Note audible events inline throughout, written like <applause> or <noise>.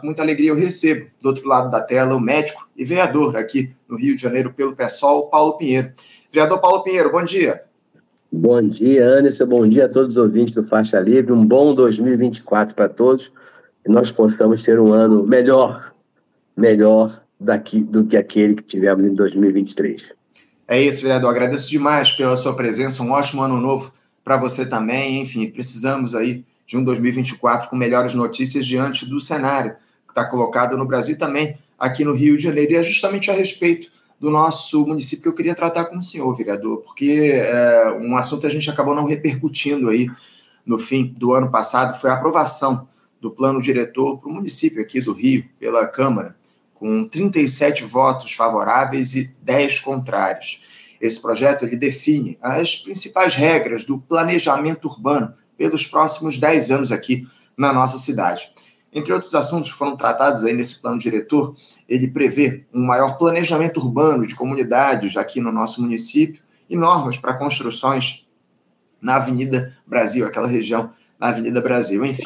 Com muita alegria eu recebo, do outro lado da tela, o médico e vereador aqui no Rio de Janeiro pelo PSOL, Paulo Pinheiro. Vereador Paulo Pinheiro, bom dia. Bom dia, Anderson. Bom dia a todos os ouvintes do Faixa Livre. Um bom 2024 para todos. Que nós possamos ter um ano melhor, melhor daqui, do que aquele que tivemos em 2023. É isso, vereador. Agradeço demais pela sua presença. Um ótimo ano novo para você também. Enfim, precisamos aí de um 2024 com melhores notícias diante do cenário está colocado no Brasil e também aqui no Rio de Janeiro. E é justamente a respeito do nosso município que eu queria tratar com o senhor, vereador, porque é, um assunto a gente acabou não repercutindo aí no fim do ano passado foi a aprovação do plano diretor para o município aqui do Rio pela Câmara, com 37 votos favoráveis e 10 contrários. Esse projeto ele define as principais regras do planejamento urbano pelos próximos 10 anos aqui na nossa cidade. Entre outros assuntos que foram tratados aí nesse plano diretor, ele prevê um maior planejamento urbano de comunidades aqui no nosso município e normas para construções na Avenida Brasil, aquela região na Avenida Brasil. Enfim,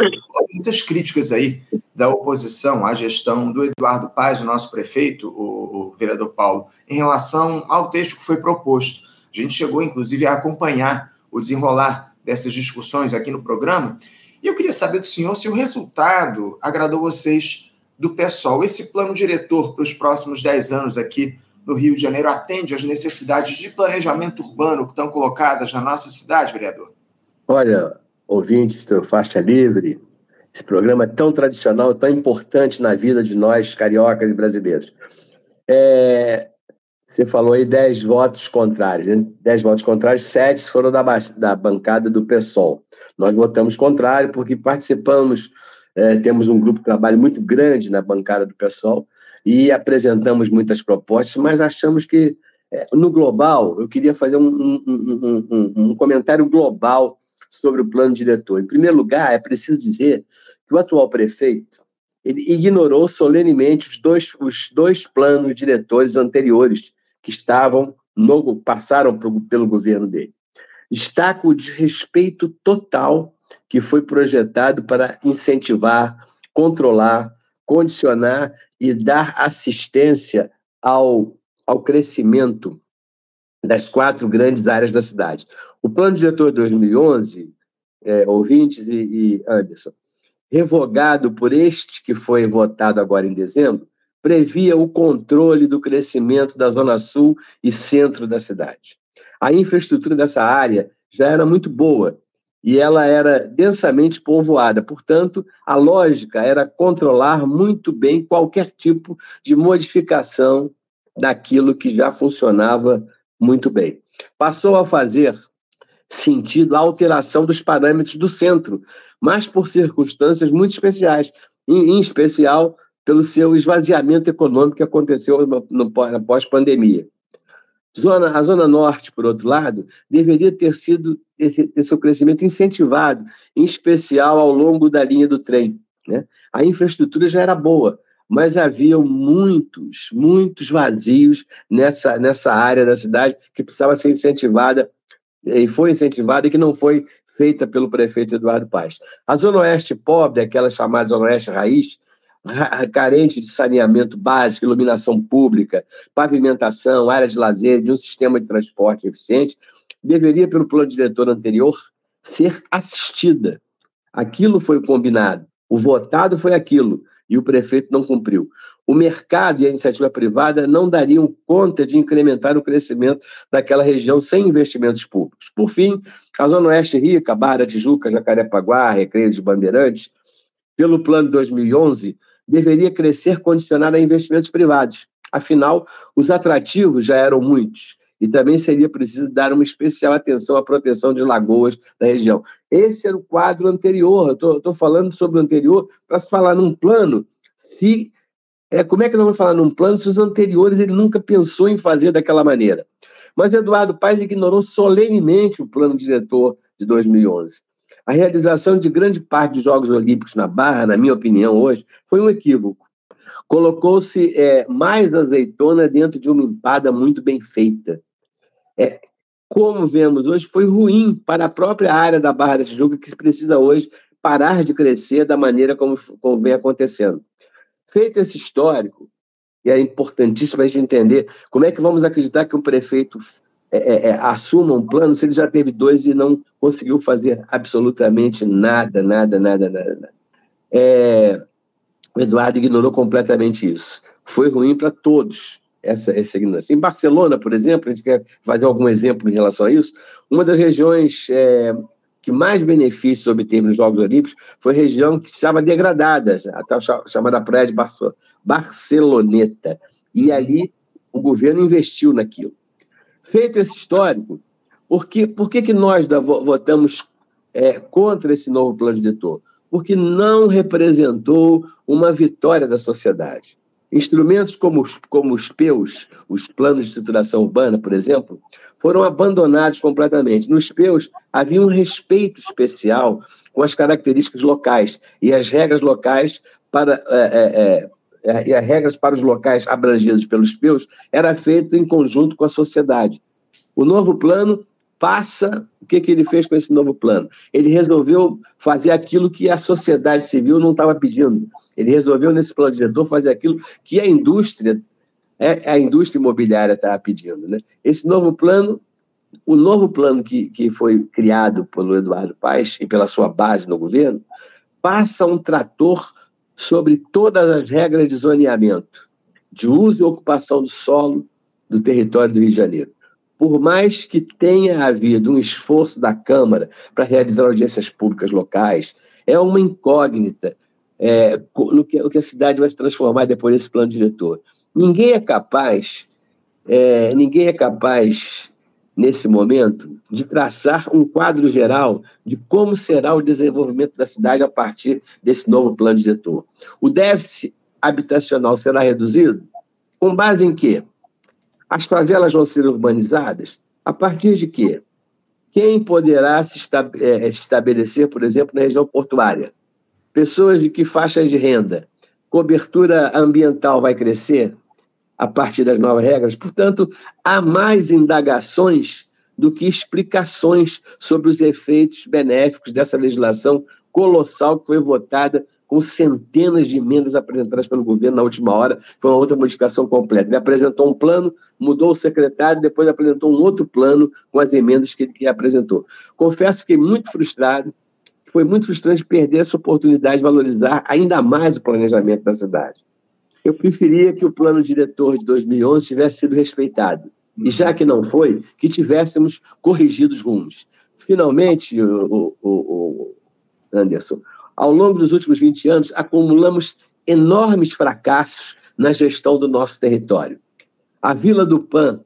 muitas críticas aí da oposição à gestão do Eduardo Paz, o nosso prefeito, o, o vereador Paulo, em relação ao texto que foi proposto. A gente chegou, inclusive, a acompanhar o desenrolar dessas discussões aqui no programa. E eu queria saber do senhor se o resultado agradou vocês do PSOL. Esse plano diretor para os próximos 10 anos aqui no Rio de Janeiro atende às necessidades de planejamento urbano que estão colocadas na nossa cidade, vereador? Olha, ouvintes do Faixa Livre, esse programa é tão tradicional, tão importante na vida de nós, cariocas e brasileiros. É, você falou aí 10 votos contrários. Né? 10 votos contrários, 7 foram da, da bancada do PSOL. Nós votamos contrário porque participamos, é, temos um grupo de trabalho muito grande na bancada do PSOL e apresentamos muitas propostas, mas achamos que, é, no global, eu queria fazer um, um, um, um comentário global sobre o plano diretor. Em primeiro lugar, é preciso dizer que o atual prefeito ele ignorou solenemente os dois, os dois planos diretores anteriores que estavam no, passaram pelo governo dele. Destaca o desrespeito total que foi projetado para incentivar, controlar, condicionar e dar assistência ao, ao crescimento das quatro grandes áreas da cidade. O Plano Diretor de 2011, é, ouvintes e, e Anderson, revogado por este que foi votado agora em dezembro, previa o controle do crescimento da zona sul e centro da cidade. A infraestrutura dessa área já era muito boa e ela era densamente povoada, portanto, a lógica era controlar muito bem qualquer tipo de modificação daquilo que já funcionava muito bem. Passou a fazer sentido a alteração dos parâmetros do centro, mas por circunstâncias muito especiais, em, especial pelo seu esvaziamento econômico que aconteceu no pós-pandemia. Zona, a Zona Norte, por outro lado, deveria ter sido ter seu crescimento incentivado, em especial ao longo da linha do trem. Né? A infraestrutura já era boa, mas havia muitos, muitos vazios nessa, nessa área da cidade que precisava ser incentivada, e foi incentivada e que não foi feita pelo prefeito Eduardo Paes. A Zona Oeste pobre, aquela chamada Zona Oeste Raiz, <laughs> carente de saneamento básico, iluminação pública, pavimentação, áreas de lazer, de um sistema de transporte eficiente, deveria, pelo plano diretor anterior, ser assistida. Aquilo foi combinado, o votado foi aquilo, e o prefeito não cumpriu. O mercado e a iniciativa privada não dariam conta de incrementar o crescimento daquela região sem investimentos públicos. Por fim, a Zona Oeste Rica, Barra Tijuca, Jacarepaguá, Recreio de Bandeirantes, pelo plano de 2011, deveria crescer condicionado a investimentos privados. Afinal, os atrativos já eram muitos e também seria preciso dar uma especial atenção à proteção de lagoas da região. Esse era o quadro anterior, estou falando sobre o anterior para se falar num plano. Se, é, como é que nós vamos falar num plano se os anteriores ele nunca pensou em fazer daquela maneira? Mas Eduardo Paes ignorou solenemente o plano diretor de 2011. A realização de grande parte dos Jogos Olímpicos na Barra, na minha opinião, hoje, foi um equívoco. Colocou-se é, mais azeitona dentro de uma empada muito bem feita. É, como vemos hoje, foi ruim para a própria área da Barra da Tijuca, que precisa hoje parar de crescer da maneira como, como vem acontecendo. Feito esse histórico, e é importantíssimo a gente entender como é que vamos acreditar que um prefeito é, é, é, assuma um plano se ele já teve dois e não conseguiu fazer absolutamente nada, nada, nada, nada. É, o Eduardo ignorou completamente isso. Foi ruim para todos essa, essa ignorância. Em Barcelona, por exemplo, a gente quer fazer algum exemplo em relação a isso, uma das regiões é, que mais benefícios obteve nos Jogos Olímpicos foi a região que chama degradada, a tal chamada Praia de Barceloneta. E ali o governo investiu naquilo. Feito esse histórico, por que, por que, que nós da, votamos é, contra esse novo plano diretor? Porque não representou uma vitória da sociedade. Instrumentos como os, como os PEUs, os planos de estruturação urbana, por exemplo, foram abandonados completamente. Nos PEUs havia um respeito especial com as características locais e as regras locais para é, é, é, e as regras para os locais abrangidos pelos PEUs era feito em conjunto com a sociedade. O novo plano passa. O que, que ele fez com esse novo plano? Ele resolveu fazer aquilo que a sociedade civil não estava pedindo. Ele resolveu, nesse plano diretor, fazer aquilo que a indústria, é, a indústria imobiliária estava pedindo. Né? Esse novo plano, o novo plano que, que foi criado pelo Eduardo Paes e pela sua base no governo, passa um trator sobre todas as regras de zoneamento, de uso e ocupação do solo do território do Rio de Janeiro por mais que tenha havido um esforço da Câmara para realizar audiências públicas locais, é uma incógnita é, no que, que, a cidade vai se transformar depois desse plano diretor. Ninguém é capaz, é, ninguém é capaz, nesse momento, de traçar um quadro geral de como será o desenvolvimento da cidade a partir desse novo plano diretor. O déficit habitacional será reduzido? Com base em quê? As favelas vão ser urbanizadas? A partir de quê? Quem poderá se é, estabelecer, por exemplo, na região portuária? Pessoas de que faixas de renda? Cobertura ambiental vai crescer a partir das novas regras? Portanto, há mais indagações do que explicações sobre os efeitos benéficos dessa legislação colossal que foi votada com centenas de emendas apresentadas pelo governo na última hora. Foi uma outra modificação completa. Ele apresentou um plano, mudou o secretário, depois apresentou um outro plano com as emendas que ele que apresentou. Confesso que fiquei muito frustrado. Foi muito frustrante perder essa oportunidade de valorizar ainda mais o planejamento da cidade. Eu preferia que o plano diretor de 2011 tivesse sido respeitado. E já que não foi, que tivéssemos corrigido os rumos. Finalmente, o, o, o, Anderson. Ao longo dos últimos 20 anos, acumulamos enormes fracassos na gestão do nosso território. A Vila do Pan,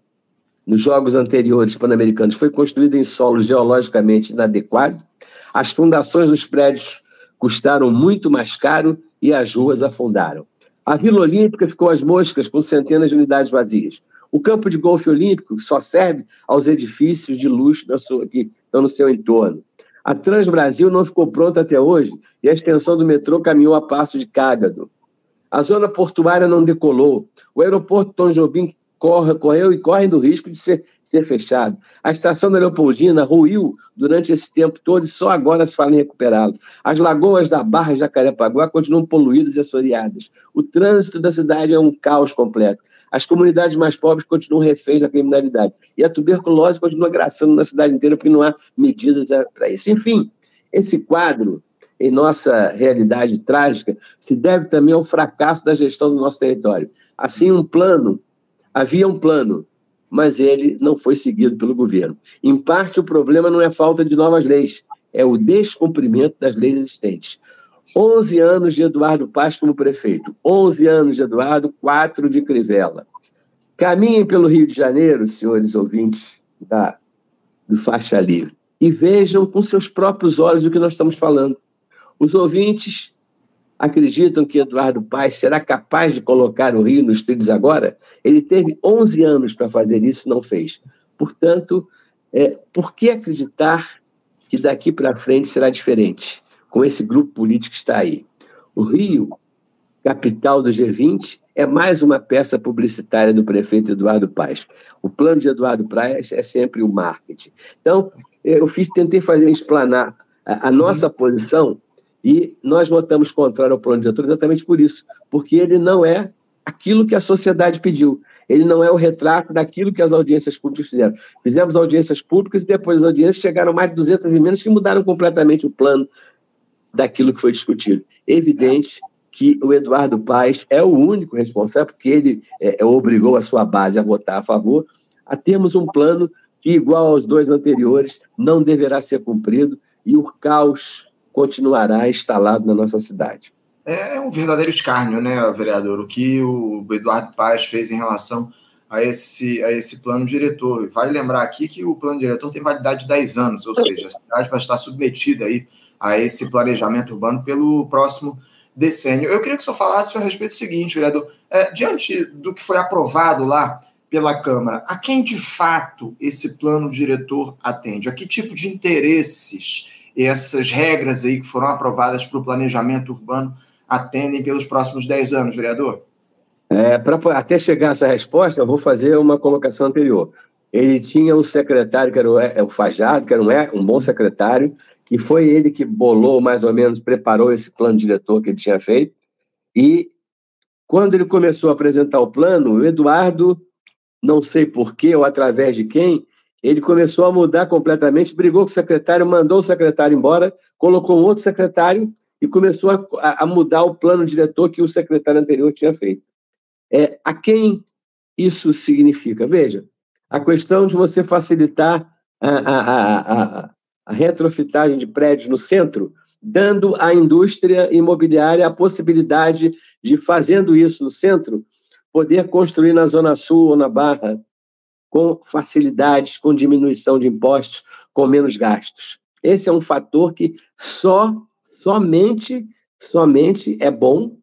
nos Jogos anteriores pan-americanos, foi construída em solo geologicamente inadequado. As fundações dos prédios custaram muito mais caro e as ruas afundaram. A Vila Olímpica ficou às moscas com centenas de unidades vazias. O campo de golfe olímpico só serve aos edifícios de luxo sua, que estão no seu entorno. A Transbrasil não ficou pronta até hoje e a extensão do metrô caminhou a passo de cágado. A zona portuária não decolou. O aeroporto Tom Jobim corre, correu e corre do risco de ser, ser fechado. A estação da Leopoldina ruiu durante esse tempo todo e só agora se fala em recuperá-lo. As lagoas da Barra de Jacarepaguá continuam poluídas e assoreadas. O trânsito da cidade é um caos completo. As comunidades mais pobres continuam reféns da criminalidade. E a tuberculose continua graçando na cidade inteira porque não há medidas para isso. Enfim, esse quadro, em nossa realidade trágica, se deve também ao fracasso da gestão do nosso território. Assim, um plano, havia um plano, mas ele não foi seguido pelo governo. Em parte, o problema não é a falta de novas leis, é o descumprimento das leis existentes. 11 anos de Eduardo Paz como prefeito, 11 anos de Eduardo, 4 de Crivella. Caminhem pelo Rio de Janeiro, senhores ouvintes da, do Faixa Livre, e vejam com seus próprios olhos o que nós estamos falando. Os ouvintes acreditam que Eduardo Paes será capaz de colocar o Rio nos trilhos agora? Ele teve 11 anos para fazer isso e não fez. Portanto, é, por que acreditar que daqui para frente será diferente? com esse grupo político que está aí. O Rio, capital do G20, é mais uma peça publicitária do prefeito Eduardo Paes. O plano de Eduardo Paes é sempre o marketing. Então, eu fiz, tentei fazer explanar a, a nossa posição E nós votamos contrário ao plano diretor exatamente por isso, porque ele não é aquilo que a sociedade pediu. Ele não é o retrato daquilo que as audiências públicas fizeram. Fizemos audiências públicas e depois as audiências chegaram mais de 200 emendas que mudaram completamente o plano daquilo que foi discutido. Evidente que o Eduardo Paes é o único responsável, porque ele é, obrigou a sua base a votar a favor, a termos um plano que, igual aos dois anteriores, não deverá ser cumprido e o caos continuará instalado na nossa cidade. É, é um verdadeiro escárnio, né, vereador, o que o Eduardo Paes fez em relação a esse, a esse plano diretor. Vale lembrar aqui que o plano diretor tem validade de 10 anos, ou seja, a cidade vai estar submetida aí a esse planejamento urbano pelo próximo decênio. Eu queria que o senhor falasse a respeito do seguinte, vereador, é, diante do que foi aprovado lá pela Câmara, a quem de fato esse plano diretor atende? A que tipo de interesses essas regras aí que foram aprovadas para o planejamento urbano atendem pelos próximos 10 anos, vereador? É, para até chegar a essa resposta, eu vou fazer uma colocação anterior. Ele tinha um secretário, que era o, é, o Fajado, que era um, um bom secretário, que foi ele que bolou, mais ou menos, preparou esse plano diretor que ele tinha feito. E quando ele começou a apresentar o plano, o Eduardo, não sei porquê ou através de quem, ele começou a mudar completamente, brigou com o secretário, mandou o secretário embora, colocou um outro secretário e começou a, a mudar o plano diretor que o secretário anterior tinha feito. É, a quem isso significa? Veja, a questão de você facilitar a, a, a, a retrofitagem de prédios no centro, dando à indústria imobiliária a possibilidade de, fazendo isso no centro, poder construir na Zona Sul ou na Barra com facilidades, com diminuição de impostos, com menos gastos. Esse é um fator que só somente, somente é bom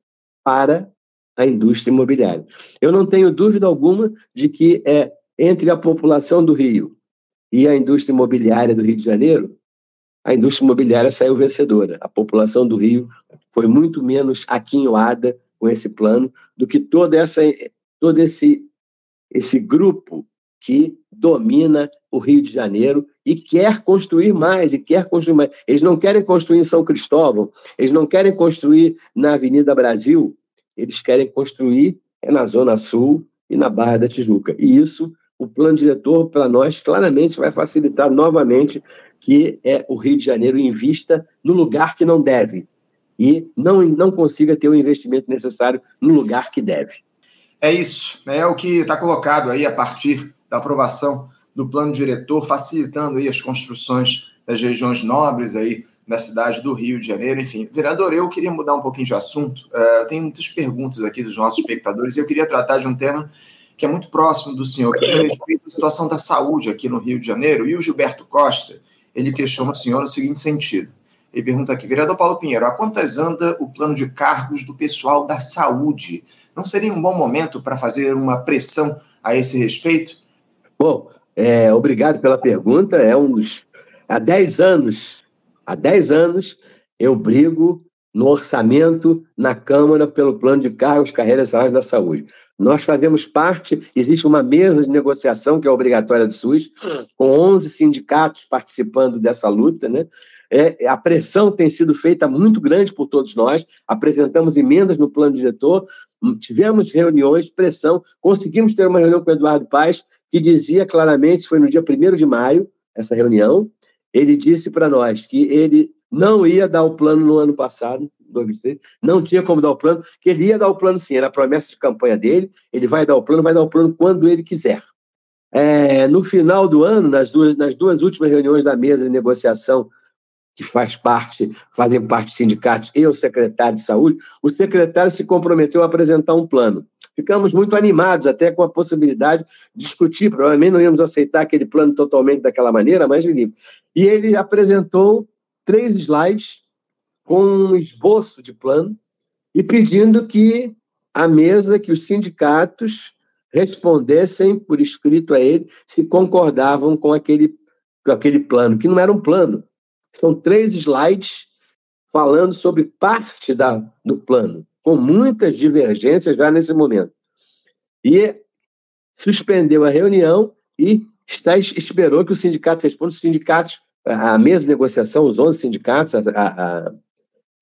para a indústria imobiliária. Eu não tenho dúvida alguma de que é entre a população do Rio e a indústria imobiliária do Rio de Janeiro, a indústria imobiliária saiu vencedora. A população do Rio foi muito menos aquinhoada com esse plano do que toda essa, todo esse, esse grupo que domina o Rio de Janeiro e quer construir mais, e quer construir mais. Eles não querem construir em São Cristóvão, eles não querem construir na Avenida Brasil, eles querem construir é na Zona Sul e na Barra da Tijuca. E isso, o plano diretor, para nós, claramente vai facilitar novamente que é o Rio de Janeiro invista no lugar que não deve e não, não consiga ter o investimento necessário no lugar que deve. É isso, é o que está colocado aí a partir da aprovação do plano diretor, facilitando aí as construções das regiões nobres aí da cidade do Rio de Janeiro. Enfim, vereador, eu queria mudar um pouquinho de assunto. Uh, eu tenho muitas perguntas aqui dos nossos espectadores e eu queria tratar de um tema que é muito próximo do senhor, que é respeito da situação da saúde aqui no Rio de Janeiro. E o Gilberto Costa, ele questiona o senhor no seguinte sentido. Ele pergunta aqui, vereador Paulo Pinheiro, a quantas anda o plano de cargos do pessoal da saúde? Não seria um bom momento para fazer uma pressão a esse respeito? Bom, é, obrigado pela pergunta. É um dos. Há 10 anos, há 10 anos, eu brigo no orçamento na Câmara pelo plano de cargos, carreiras e salários da saúde. Nós fazemos parte, existe uma mesa de negociação que é obrigatória do SUS, com 11 sindicatos participando dessa luta, né? É, a pressão tem sido feita muito grande por todos nós, apresentamos emendas no plano diretor, tivemos reuniões, pressão, conseguimos ter uma reunião com o Eduardo Paes, que dizia claramente, foi no dia 1 de maio, essa reunião, ele disse para nós que ele não ia dar o plano no ano passado, 2023, não tinha como dar o plano, que ele ia dar o plano sim, era a promessa de campanha dele, ele vai dar o plano, vai dar o plano quando ele quiser. É, no final do ano, nas duas, nas duas últimas reuniões da mesa de negociação, que faz parte, fazem parte sindicatos e o secretário de saúde, o secretário se comprometeu a apresentar um plano. Ficamos muito animados até com a possibilidade de discutir, provavelmente não íamos aceitar aquele plano totalmente daquela maneira, mas ele... E ele apresentou três slides com um esboço de plano e pedindo que a mesa, que os sindicatos respondessem por escrito a ele se concordavam com aquele, com aquele plano, que não era um plano. São três slides falando sobre parte da, do plano com muitas divergências já nesse momento. E suspendeu a reunião e está, esperou que o sindicato responda. Os sindicatos, a mesa de negociação, os 11 sindicatos, a, a,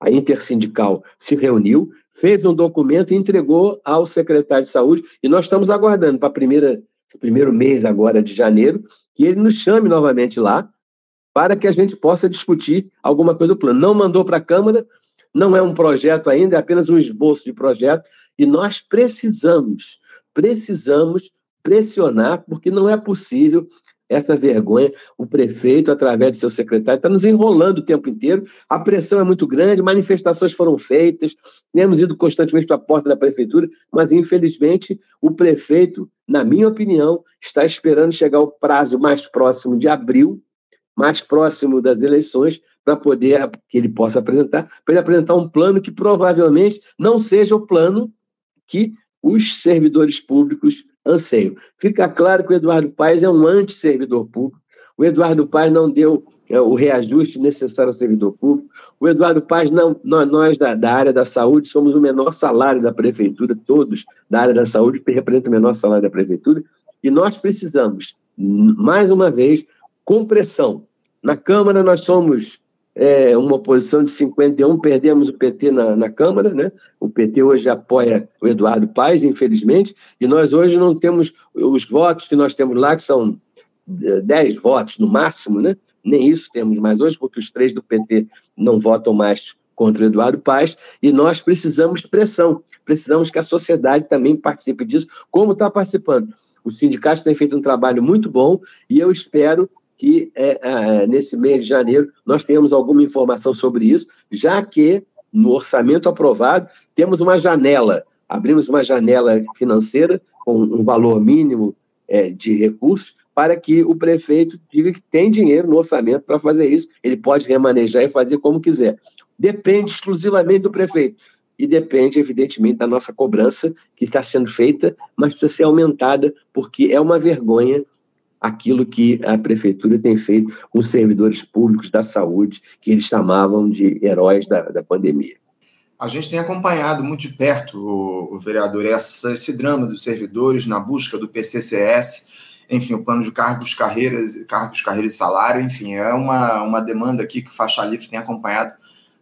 a intersindical se reuniu, fez um documento e entregou ao secretário de saúde, e nós estamos aguardando para primeira primeiro mês agora de janeiro, que ele nos chame novamente lá para que a gente possa discutir alguma coisa do plano. Não mandou para a Câmara, não é um projeto ainda, é apenas um esboço de projeto, e nós precisamos, precisamos pressionar, porque não é possível essa vergonha. O prefeito, através de seu secretário, está nos enrolando o tempo inteiro. A pressão é muito grande, manifestações foram feitas, temos ido constantemente para a porta da prefeitura, mas infelizmente o prefeito, na minha opinião, está esperando chegar o prazo mais próximo de abril, mais próximo das eleições, para poder que ele possa apresentar, para ele apresentar um plano que provavelmente não seja o plano que os servidores públicos anseiam. Fica claro que o Eduardo Paes é um anti-servidor público. O Eduardo Paes não deu é, o reajuste necessário ao servidor público. O Eduardo Paes, não, nós, nós da, da, área da saúde, somos o menor salário da prefeitura, todos da área da saúde representam o menor salário da prefeitura, e nós precisamos, mais uma vez, com pressão. Na Câmara, nós somos é, uma oposição de 51, perdemos o PT na, na Câmara, né? O PT hoje apoia o Eduardo Paes, infelizmente, e nós hoje não temos os votos que nós temos lá, que são 10 votos no máximo, né? Nem isso temos mais hoje, porque os três do PT não votam mais contra o Eduardo Paes, e nós precisamos de pressão, precisamos que a sociedade também participe disso, como está participando. Os sindicatos têm feito um trabalho muito bom e eu espero que é, é, nesse mês de janeiro nós tenhamos alguma informação sobre isso, já que no orçamento aprovado temos uma janela, abrimos uma janela financeira com um valor mínimo é, de recursos para que o prefeito diga que tem dinheiro no orçamento para fazer isso, ele pode remanejar e fazer como quiser. Depende exclusivamente do prefeito e depende, evidentemente, da nossa cobrança que está sendo feita, mas precisa ser aumentada, porque é uma vergonha aquilo que a prefeitura tem feito com os servidores públicos da saúde, que eles chamavam de heróis da, da pandemia. A gente tem acompanhado muito de perto, o, o vereador, essa, esse drama dos servidores na busca do PCCS, enfim, o plano de cargos, carreiras, cargos, carreiras e salário, enfim, é uma, uma demanda aqui que o Faixa Livre tem acompanhado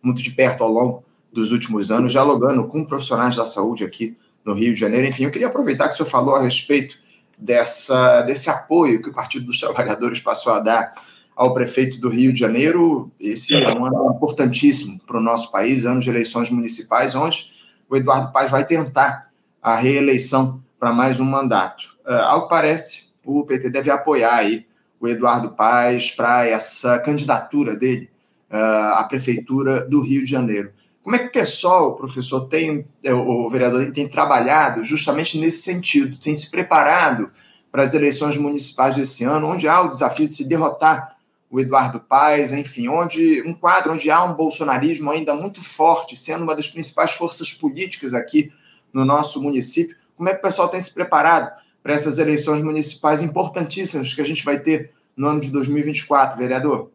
muito de perto ao longo dos últimos anos, dialogando com profissionais da saúde aqui no Rio de Janeiro. Enfim, eu queria aproveitar que o senhor falou a respeito dessa, desse apoio que o Partido dos Trabalhadores passou a dar ao prefeito do Rio de Janeiro. Esse é um ano importantíssimo para o nosso país, ano de eleições municipais, onde o Eduardo Paz vai tentar a reeleição para mais um mandato. Uh, ao que parece, o PT deve apoiar aí o Eduardo Paz para essa candidatura dele uh, à prefeitura do Rio de Janeiro. Como é que o pessoal, o professor, tem, é, o vereador tem trabalhado justamente nesse sentido, tem se preparado para as eleições municipais desse ano, onde há o desafio de se derrotar o Eduardo Paes, enfim, onde um quadro onde há um bolsonarismo ainda muito forte, sendo uma das principais forças políticas aqui no nosso município. Como é que o pessoal tem se preparado para essas eleições municipais importantíssimas que a gente vai ter no ano de 2024, vereador?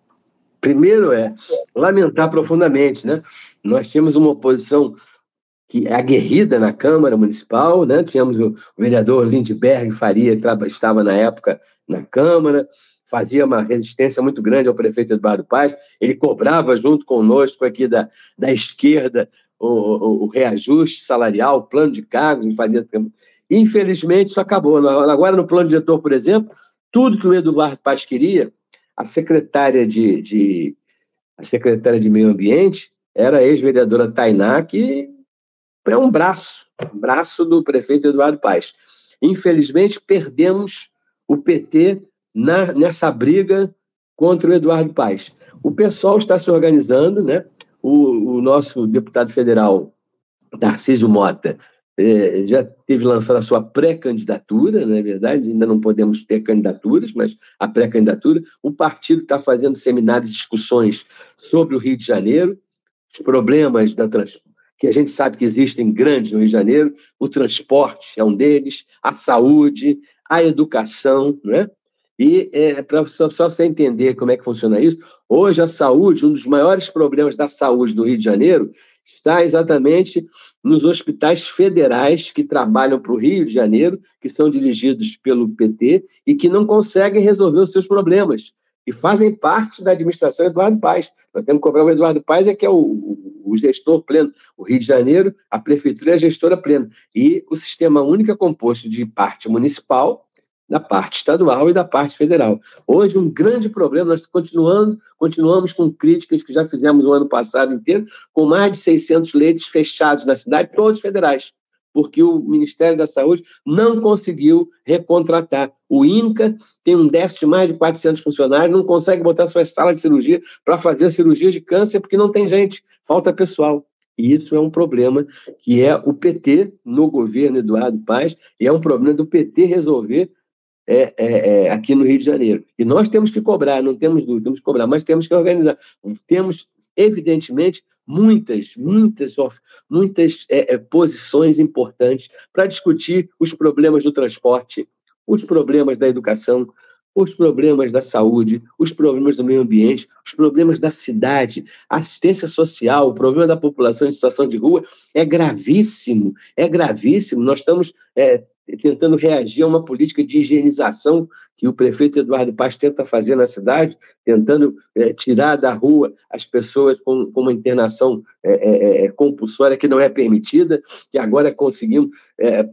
Primeiro é lamentar profundamente, né? Nós tínhamos uma oposição que é aguerrida na Câmara Municipal, né? Tínhamos o vereador Lindbergh Faria, que estava na época na Câmara, fazia uma resistência muito grande ao prefeito Eduardo Paz, ele cobrava junto conosco aqui da, da esquerda o, o, o reajuste salarial, o plano de cargos, fazia... infelizmente isso acabou. Agora no plano diretor, por exemplo, tudo que o Eduardo Paz queria, a secretária de, de a secretária de Meio Ambiente era a ex-vereadora Tainá, que é um braço, um braço do prefeito Eduardo Paes. Infelizmente, perdemos o PT na, nessa briga contra o Eduardo Paes. O pessoal está se organizando, né? O, o nosso deputado federal, Tarcísio Mota, é, já teve lançado a sua pré-candidatura, não é verdade? Ainda não podemos ter candidaturas, mas a pré-candidatura. O partido está fazendo seminários e discussões sobre o Rio de Janeiro os problemas da que a gente sabe que existem grandes no Rio de Janeiro, o transporte é um deles, a saúde, a educação, né? E é, para só, só você entender como é que funciona isso, hoje a saúde, um dos maiores problemas da saúde do Rio de Janeiro, está exatamente nos hospitais federais que trabalham para o Rio de Janeiro, que são dirigidos pelo PT e que não conseguem resolver os seus problemas e fazem parte da administração Eduardo Paes. Nós temos que cobrar o Eduardo Paes, é que é o, o, o gestor pleno. O Rio de Janeiro, a prefeitura é a gestora plena. E o sistema único é composto de parte municipal, da parte estadual e da parte federal. Hoje, um grande problema, nós continuando, continuamos com críticas que já fizemos o ano passado inteiro, com mais de 600 leitos fechados na cidade, todos federais porque o Ministério da Saúde não conseguiu recontratar. O INCA tem um déficit de mais de 400 funcionários, não consegue botar suas salas de cirurgia para fazer cirurgia de câncer porque não tem gente, falta pessoal. E isso é um problema que é o PT no governo Eduardo Paes, e é um problema do PT resolver é, é, é, aqui no Rio de Janeiro. E nós temos que cobrar, não temos dúvida, temos que cobrar, mas temos que organizar. Temos evidentemente, muitas, muitas, muitas é, é, posições importantes para discutir os problemas do transporte, os problemas da educação, os problemas da saúde, os problemas do meio ambiente, os problemas da cidade, assistência social, o problema da população em situação de rua é gravíssimo, é gravíssimo. Nós estamos é, tentando reagir a uma política de higienização que o prefeito Eduardo Paz tenta fazer na cidade, tentando é, tirar da rua as pessoas com, com uma internação é, é, é compulsória que não é permitida, que agora conseguimos é,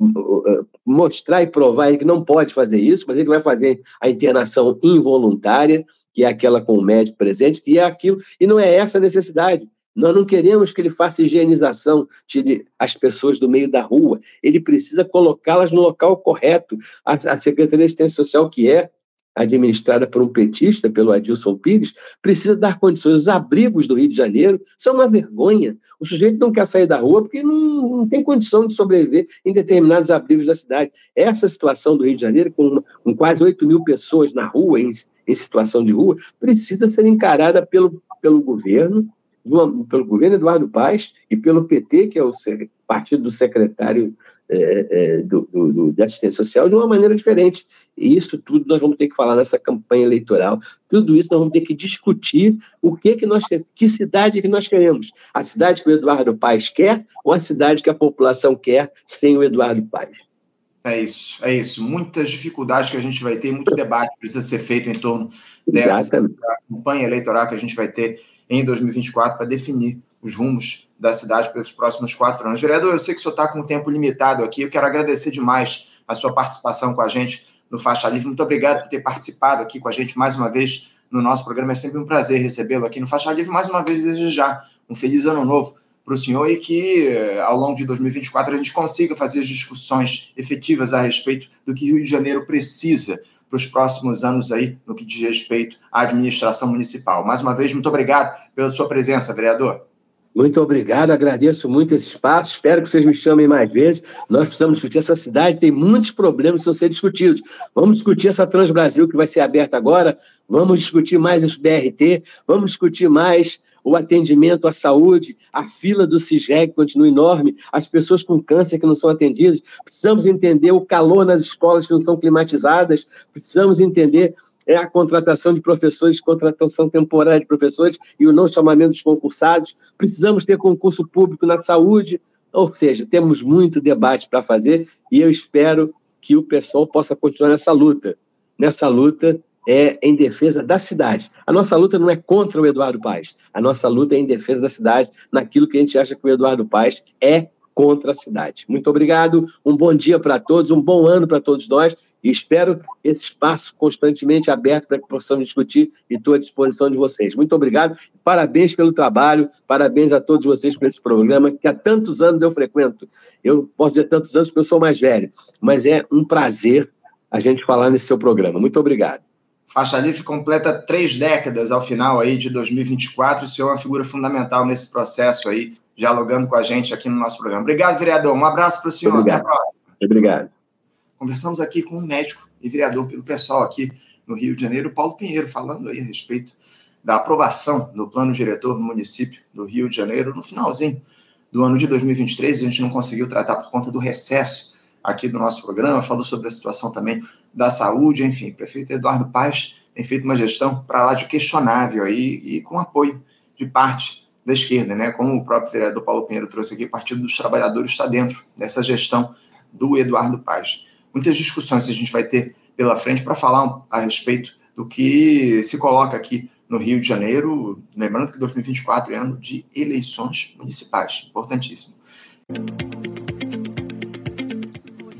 mostrar e provar que não pode fazer isso, mas ele vai fazer a internação involuntária, que é aquela com o médico presente, que é aquilo, e não é essa a necessidade. Nós não queremos que ele faça higienização, tire as pessoas do meio da rua. Ele precisa colocá-las no local correto. A, a Secretaria de Assistência Social, que é administrada por um petista, pelo Adilson Pires, precisa dar condições. Os abrigos do Rio de Janeiro são uma vergonha. O sujeito não quer sair da rua porque não, não tem condição de sobreviver em determinados abrigos da cidade. Essa situação do Rio de Janeiro, com, com quase 8 mil pessoas na rua, em, em situação de rua, precisa ser encarada pelo, pelo governo, do, pelo governo Eduardo Paes e pelo PT, que é o partido do secretário é, é, do, do, de assistência social, de uma maneira diferente. E isso tudo nós vamos ter que falar nessa campanha eleitoral. Tudo isso nós vamos ter que discutir o que que nós que cidade que nós queremos. A cidade que o Eduardo Paes quer ou a cidade que a população quer sem o Eduardo Paes? É isso, é isso. Muitas dificuldades que a gente vai ter, muito debate precisa ser feito em torno dessa Exatamente. campanha eleitoral que a gente vai ter em 2024 para definir os rumos da cidade pelos próximos quatro anos. Vereador, eu sei que o senhor está com um tempo limitado aqui, eu quero agradecer demais a sua participação com a gente no Faixa Livre. Muito obrigado por ter participado aqui com a gente mais uma vez no nosso programa. É sempre um prazer recebê-lo aqui no Faixa Livre. Mais uma vez, desejar um feliz ano novo para o senhor e que eh, ao longo de 2024 a gente consiga fazer discussões efetivas a respeito do que Rio de Janeiro precisa para os próximos anos aí no que diz respeito à administração municipal. Mais uma vez, muito obrigado pela sua presença, vereador. Muito obrigado, agradeço muito esse espaço. Espero que vocês me chamem mais vezes. Nós precisamos discutir essa cidade, tem muitos problemas que precisam ser discutidos. Vamos discutir essa Transbrasil que vai ser aberta agora, vamos discutir mais esse BRT, vamos discutir mais o atendimento à saúde, a fila do CISREG continua enorme, as pessoas com câncer que não são atendidas. Precisamos entender o calor nas escolas que não são climatizadas, precisamos entender é a contratação de professores, contratação temporária de professores e o não chamamento dos concursados. Precisamos ter concurso público na saúde, ou seja, temos muito debate para fazer e eu espero que o pessoal possa continuar nessa luta, nessa luta é em defesa da cidade. A nossa luta não é contra o Eduardo Paes, a nossa luta é em defesa da cidade, naquilo que a gente acha que o Eduardo Paes é contra a cidade. Muito obrigado, um bom dia para todos, um bom ano para todos nós e espero esse espaço constantemente aberto para que possamos discutir e estou à disposição de vocês. Muito obrigado, parabéns pelo trabalho, parabéns a todos vocês por esse programa que há tantos anos eu frequento. Eu posso dizer tantos anos porque eu sou mais velho, mas é um prazer a gente falar nesse seu programa. Muito obrigado. Faixa Livre completa três décadas ao final aí de 2024. O senhor é uma figura fundamental nesse processo aí, dialogando com a gente aqui no nosso programa. Obrigado, vereador. Um abraço para o senhor. Obrigado. Até a próxima. Obrigado. Conversamos aqui com um médico e vereador pelo pessoal aqui no Rio de Janeiro, Paulo Pinheiro, falando aí a respeito da aprovação do plano diretor no município do Rio de Janeiro no finalzinho do ano de 2023. A gente não conseguiu tratar por conta do recesso aqui do nosso programa, falou sobre a situação também da saúde, enfim, o prefeito Eduardo Paes tem feito uma gestão para lá de questionável aí e com apoio de parte da esquerda, né? Como o próprio vereador Paulo Pinheiro trouxe aqui, o Partido dos Trabalhadores está dentro dessa gestão do Eduardo Paes. Muitas discussões a gente vai ter pela frente para falar a respeito do que se coloca aqui no Rio de Janeiro. Lembrando que 2024 é ano de eleições municipais, importantíssimo.